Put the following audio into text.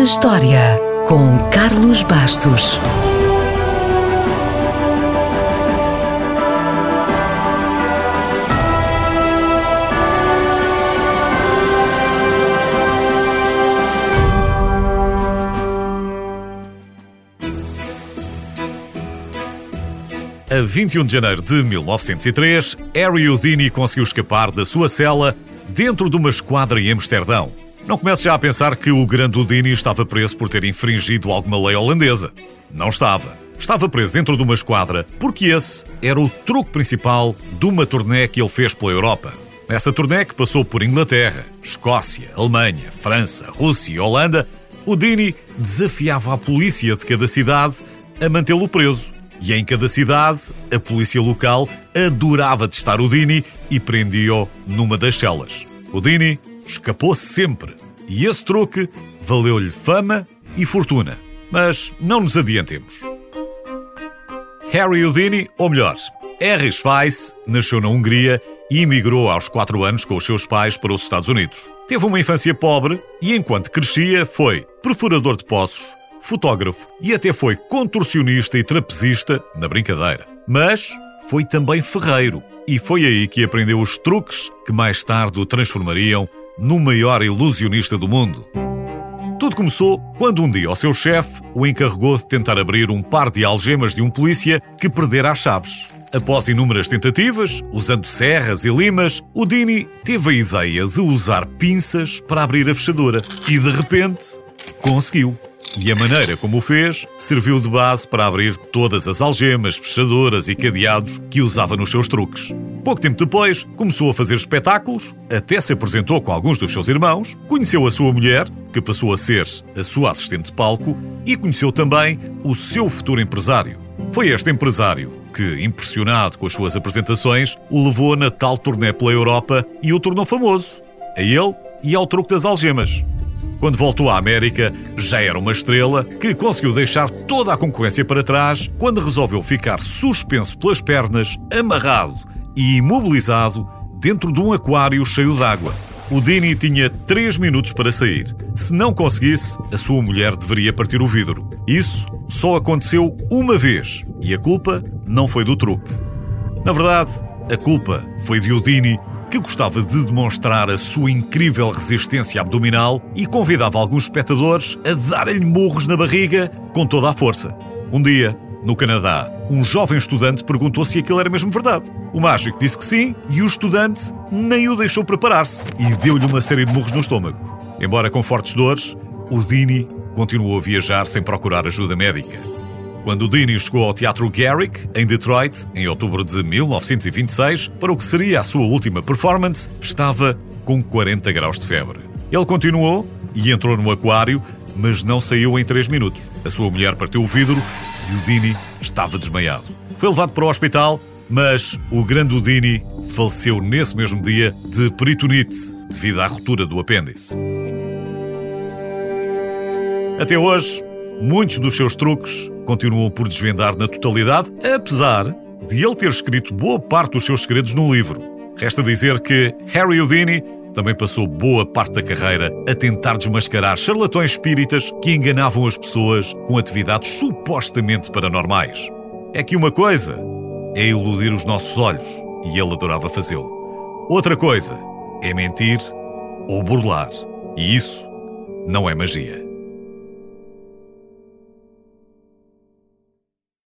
na História, com Carlos Bastos. A 21 de janeiro de 1903, Harry Houdini conseguiu escapar da sua cela dentro de uma esquadra em Amsterdão. Não comece já a pensar que o grande Houdini estava preso por ter infringido alguma lei holandesa. Não estava. Estava preso dentro de uma esquadra porque esse era o truque principal de uma turnê que ele fez pela Europa. Nessa turnê que passou por Inglaterra, Escócia, Alemanha, França, Rússia e Holanda, Houdini desafiava a polícia de cada cidade a mantê-lo preso e em cada cidade, a polícia local adorava testar o Dini e prendia-o numa das celas. O Dini escapou sempre e esse truque valeu-lhe fama e fortuna. Mas não nos adiantemos. Harry Houdini, ou melhor, Harry Schweiss, nasceu na Hungria e emigrou aos 4 anos com os seus pais para os Estados Unidos. Teve uma infância pobre e, enquanto crescia, foi perfurador de poços, fotógrafo e até foi contorcionista e trapezista na brincadeira. Mas foi também ferreiro e foi aí que aprendeu os truques que mais tarde o transformariam no maior ilusionista do mundo. Tudo começou quando um dia o seu chefe o encarregou de tentar abrir um par de algemas de um polícia que perdera as chaves. Após inúmeras tentativas, usando serras e limas, o Dini teve a ideia de usar pinças para abrir a fechadura e de repente conseguiu. E a maneira como o fez serviu de base para abrir todas as algemas, fechaduras e cadeados que usava nos seus truques. Pouco tempo depois, começou a fazer espetáculos, até se apresentou com alguns dos seus irmãos, conheceu a sua mulher, que passou a ser a sua assistente de palco, e conheceu também o seu futuro empresário. Foi este empresário que, impressionado com as suas apresentações, o levou na tal turnê pela Europa e o tornou famoso. A ele e ao truque das algemas. Quando voltou à América, já era uma estrela que conseguiu deixar toda a concorrência para trás quando resolveu ficar suspenso pelas pernas, amarrado e imobilizado dentro de um aquário cheio de água. O Dini tinha 3 minutos para sair. Se não conseguisse, a sua mulher deveria partir o vidro. Isso só aconteceu uma vez e a culpa não foi do truque. Na verdade, a culpa foi de Udini que gostava de demonstrar a sua incrível resistência abdominal e convidava alguns espectadores a darem-lhe morros na barriga com toda a força. Um dia, no Canadá, um jovem estudante perguntou se aquilo era mesmo verdade. O mágico disse que sim e o estudante nem o deixou preparar-se e deu-lhe uma série de murros no estômago. Embora com fortes dores, o Dini continuou a viajar sem procurar ajuda médica. Quando Dini chegou ao Teatro Garrick, em Detroit, em outubro de 1926, para o que seria a sua última performance, estava com 40 graus de febre. Ele continuou e entrou no aquário, mas não saiu em 3 minutos. A sua mulher partiu o vidro e o Dini estava desmaiado. Foi levado para o hospital, mas o grande Dini faleceu nesse mesmo dia de peritonite devido à ruptura do apêndice. Até hoje, muitos dos seus truques continuam por desvendar na totalidade, apesar de ele ter escrito boa parte dos seus segredos num livro. Resta dizer que Harry Houdini também passou boa parte da carreira a tentar desmascarar charlatões espíritas que enganavam as pessoas com atividades supostamente paranormais. É que uma coisa é iludir os nossos olhos, e ele adorava fazê-lo. Outra coisa é mentir ou burlar, e isso não é magia.